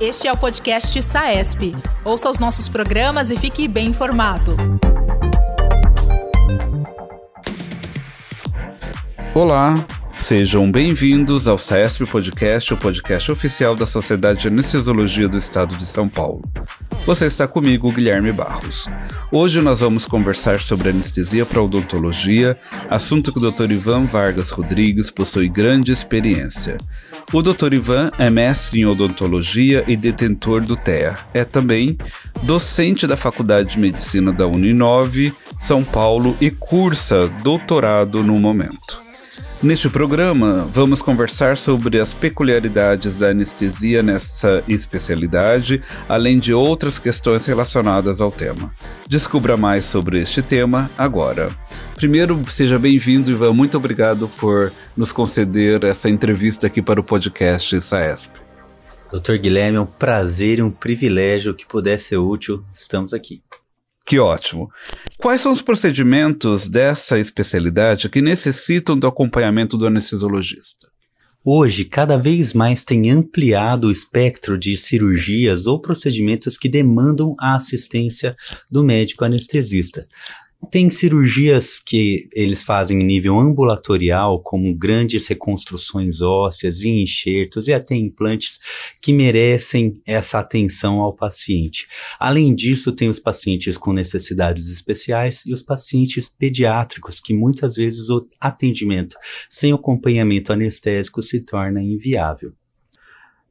Este é o podcast SAESP. Ouça os nossos programas e fique bem informado. Olá, sejam bem-vindos ao SAESP Podcast, o podcast oficial da Sociedade de Anestesiologia do Estado de São Paulo. Você está comigo, Guilherme Barros. Hoje nós vamos conversar sobre anestesia para odontologia, assunto que o Dr. Ivan Vargas Rodrigues possui grande experiência. O Dr. Ivan é mestre em odontologia e detentor do TEA. É também docente da Faculdade de Medicina da Uninove, São Paulo e cursa doutorado no momento. Neste programa, vamos conversar sobre as peculiaridades da anestesia nessa especialidade, além de outras questões relacionadas ao tema. Descubra mais sobre este tema agora. Primeiro, seja bem-vindo, Ivan. Muito obrigado por nos conceder essa entrevista aqui para o podcast SAESP. Doutor Guilherme, é um prazer e um privilégio que puder ser útil. Estamos aqui. Que ótimo. Quais são os procedimentos dessa especialidade que necessitam do acompanhamento do anestesiologista? Hoje, cada vez mais tem ampliado o espectro de cirurgias ou procedimentos que demandam a assistência do médico anestesista. Tem cirurgias que eles fazem em nível ambulatorial, como grandes reconstruções ósseas e enxertos e até implantes que merecem essa atenção ao paciente. Além disso, tem os pacientes com necessidades especiais e os pacientes pediátricos, que muitas vezes o atendimento sem acompanhamento anestésico se torna inviável.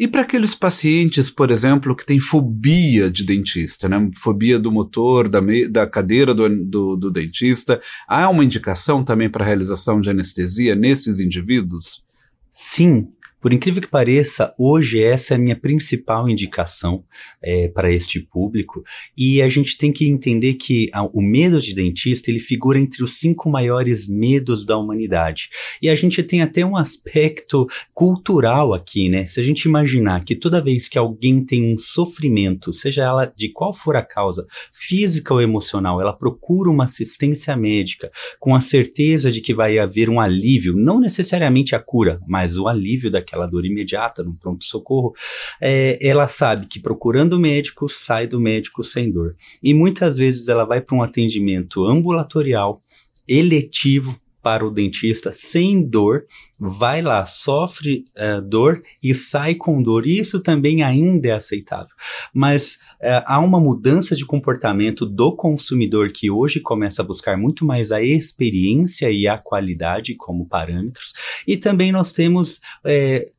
E para aqueles pacientes, por exemplo, que têm fobia de dentista, né? Fobia do motor, da, da cadeira do, do, do dentista, há uma indicação também para a realização de anestesia nesses indivíduos? Sim, por incrível que pareça, hoje essa é a minha principal indicação é, para este público. E a gente tem que entender que a, o medo de dentista ele figura entre os cinco maiores medos da humanidade. E a gente tem até um aspecto cultural aqui, né? Se a gente imaginar que toda vez que alguém tem um sofrimento, seja ela de qual for a causa, física ou emocional, ela procura uma assistência médica com a certeza de que vai haver um alívio, não necessariamente a cura, mas o alívio daquela aquela dor imediata no pronto-socorro, é, ela sabe que procurando o médico, sai do médico sem dor. E muitas vezes ela vai para um atendimento ambulatorial, eletivo, para o dentista sem dor, vai lá, sofre uh, dor e sai com dor. Isso também ainda é aceitável. Mas uh, há uma mudança de comportamento do consumidor que hoje começa a buscar muito mais a experiência e a qualidade como parâmetros. E também nós temos uh,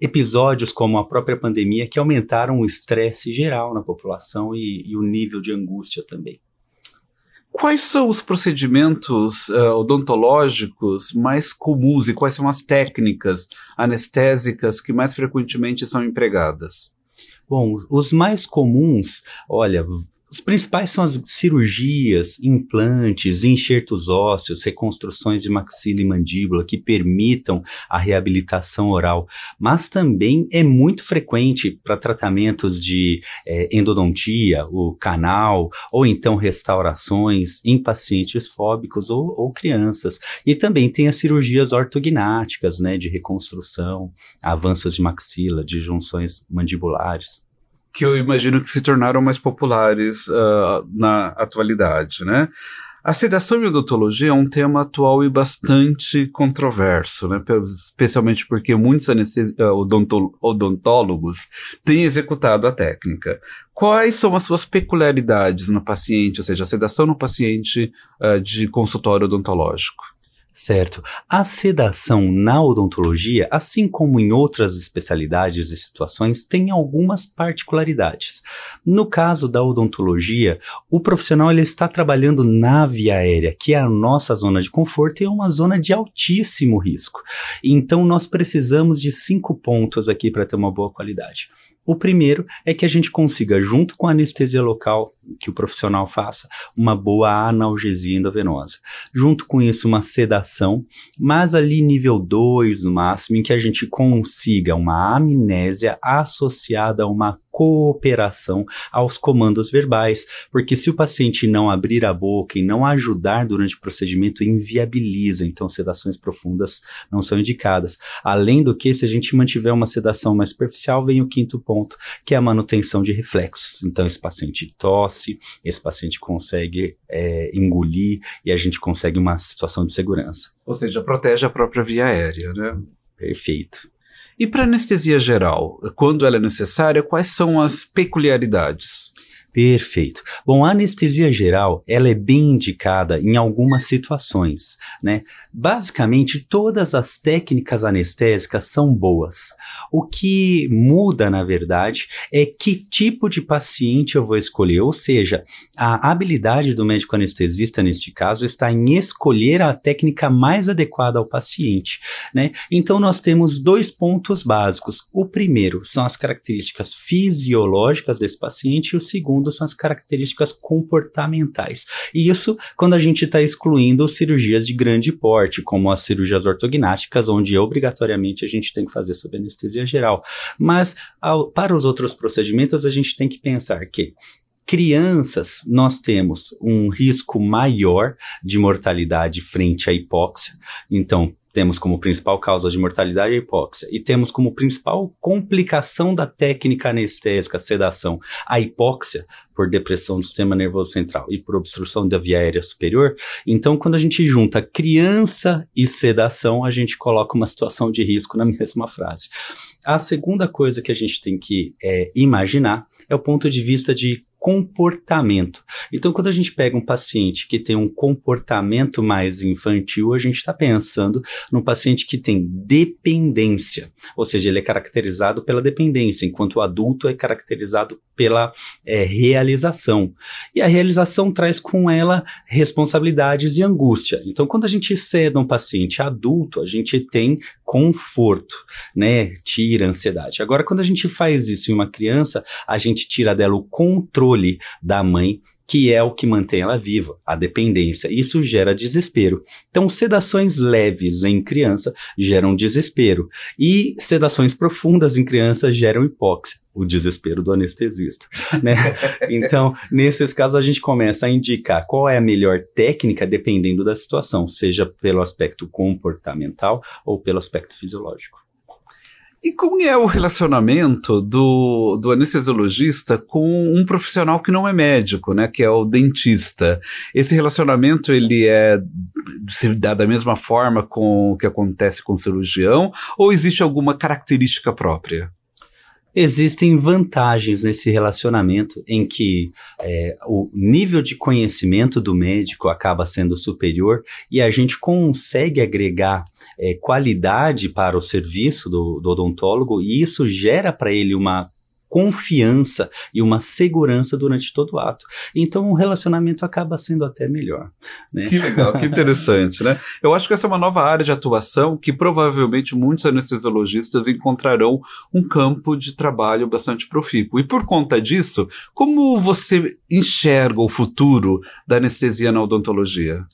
episódios como a própria pandemia que aumentaram o estresse geral na população e, e o nível de angústia também. Quais são os procedimentos uh, odontológicos mais comuns e quais são as técnicas anestésicas que mais frequentemente são empregadas? Bom, os mais comuns, olha, os principais são as cirurgias, implantes, enxertos ósseos, reconstruções de maxila e mandíbula que permitam a reabilitação oral, mas também é muito frequente para tratamentos de é, endodontia, o canal, ou então restaurações em pacientes fóbicos ou, ou crianças. E também tem as cirurgias ortognáticas, né, de reconstrução, avanços de maxila, de junções mandibulares que eu imagino que se tornaram mais populares uh, na atualidade, né? A sedação e odontologia é um tema atual e bastante controverso, né? especialmente porque muitos ah, odontólogos têm executado a técnica. Quais são as suas peculiaridades no paciente, ou seja, a sedação no paciente uh, de consultório odontológico? Certo. A sedação na odontologia, assim como em outras especialidades e situações, tem algumas particularidades. No caso da odontologia, o profissional ele está trabalhando na via aérea, que é a nossa zona de conforto e é uma zona de altíssimo risco. Então, nós precisamos de cinco pontos aqui para ter uma boa qualidade. O primeiro é que a gente consiga, junto com a anestesia local, que o profissional faça, uma boa analgesia endovenosa. Junto com isso, uma sedação, mas ali nível 2 no máximo, em que a gente consiga uma amnésia associada a uma cooperação aos comandos verbais, porque se o paciente não abrir a boca e não ajudar durante o procedimento, inviabiliza, então sedações profundas não são indicadas. Além do que, se a gente mantiver uma sedação mais superficial, vem o quinto ponto, que é a manutenção de reflexos. Então, esse paciente tosse, esse paciente consegue é, engolir e a gente consegue uma situação de segurança. Ou seja, protege a própria via aérea, né? Perfeito. E para anestesia geral, quando ela é necessária, quais são as peculiaridades? Perfeito. Bom, a anestesia geral, ela é bem indicada em algumas situações, né? Basicamente, todas as técnicas anestésicas são boas. O que muda, na verdade, é que tipo de paciente eu vou escolher, ou seja, a habilidade do médico anestesista neste caso está em escolher a técnica mais adequada ao paciente, né? Então nós temos dois pontos básicos. O primeiro são as características fisiológicas desse paciente e o segundo são as características comportamentais. E isso quando a gente está excluindo cirurgias de grande porte, como as cirurgias ortognáticas, onde obrigatoriamente a gente tem que fazer sob anestesia geral. Mas ao, para os outros procedimentos, a gente tem que pensar que crianças, nós temos um risco maior de mortalidade frente à hipóxia. Então, temos como principal causa de mortalidade a hipóxia e temos como principal complicação da técnica anestésica, sedação, a hipóxia por depressão do sistema nervoso central e por obstrução da via aérea superior. Então, quando a gente junta criança e sedação, a gente coloca uma situação de risco na mesma frase. A segunda coisa que a gente tem que é, imaginar é o ponto de vista de comportamento. Então, quando a gente pega um paciente que tem um comportamento mais infantil, a gente está pensando num paciente que tem dependência, ou seja, ele é caracterizado pela dependência, enquanto o adulto é caracterizado pela é, realização. E a realização traz com ela responsabilidades e angústia. Então, quando a gente ceda um paciente adulto, a gente tem conforto, né? Tira ansiedade. Agora, quando a gente faz isso em uma criança, a gente tira dela o controle da mãe que é o que mantém ela viva, a dependência. Isso gera desespero. Então, sedações leves em criança geram desespero e sedações profundas em criança geram hipóxia, o desespero do anestesista, né? então, nesses casos a gente começa a indicar qual é a melhor técnica dependendo da situação, seja pelo aspecto comportamental ou pelo aspecto fisiológico. E como é o relacionamento do, do anestesiologista com um profissional que não é médico, né, que é o dentista? Esse relacionamento ele é se dá da mesma forma com o que acontece com o cirurgião ou existe alguma característica própria? Existem vantagens nesse relacionamento em que é, o nível de conhecimento do médico acaba sendo superior e a gente consegue agregar é, qualidade para o serviço do, do odontólogo e isso gera para ele uma confiança e uma segurança durante todo o ato. Então o relacionamento acaba sendo até melhor. Né? Que legal, que interessante, né? Eu acho que essa é uma nova área de atuação que provavelmente muitos anestesiologistas encontrarão um campo de trabalho bastante profícuo. E por conta disso, como você enxerga o futuro da anestesia na odontologia?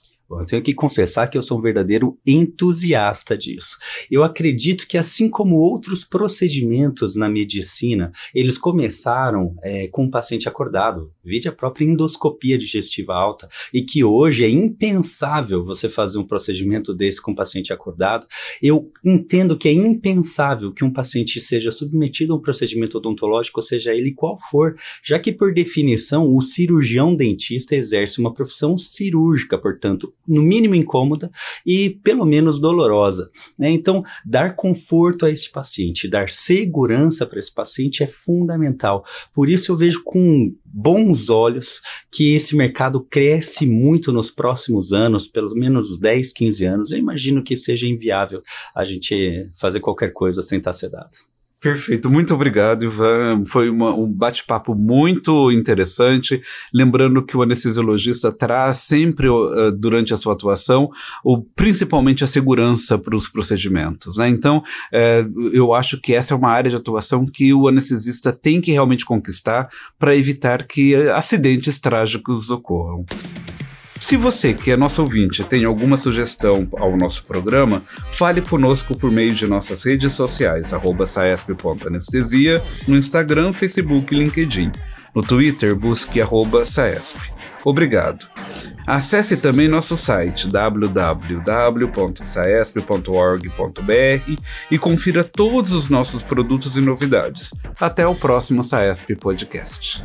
Eu tenho que confessar que eu sou um verdadeiro entusiasta disso. Eu acredito que, assim como outros procedimentos na medicina, eles começaram é, com o paciente acordado, vide a própria endoscopia digestiva alta, e que hoje é impensável você fazer um procedimento desse com o paciente acordado. Eu entendo que é impensável que um paciente seja submetido a um procedimento odontológico, seja ele qual for, já que, por definição, o cirurgião dentista exerce uma profissão cirúrgica, portanto, no mínimo incômoda e pelo menos dolorosa. Né? Então, dar conforto a esse paciente, dar segurança para esse paciente é fundamental. Por isso, eu vejo com bons olhos que esse mercado cresce muito nos próximos anos, pelo menos 10, 15 anos. Eu imagino que seja inviável a gente fazer qualquer coisa sem estar sedado. Perfeito, muito obrigado, Ivan. Foi uma, um bate-papo muito interessante. Lembrando que o anestesiologista traz sempre, uh, durante a sua atuação, o, principalmente a segurança para os procedimentos. Né? Então, uh, eu acho que essa é uma área de atuação que o anestesista tem que realmente conquistar para evitar que acidentes trágicos ocorram. Se você, que é nosso ouvinte, tem alguma sugestão ao nosso programa, fale conosco por meio de nossas redes sociais, arroba saesp.anestesia, no Instagram, Facebook e LinkedIn. No Twitter, busque arroba saesp. Obrigado. Acesse também nosso site www.saesp.org.br e confira todos os nossos produtos e novidades. Até o próximo Saesp Podcast.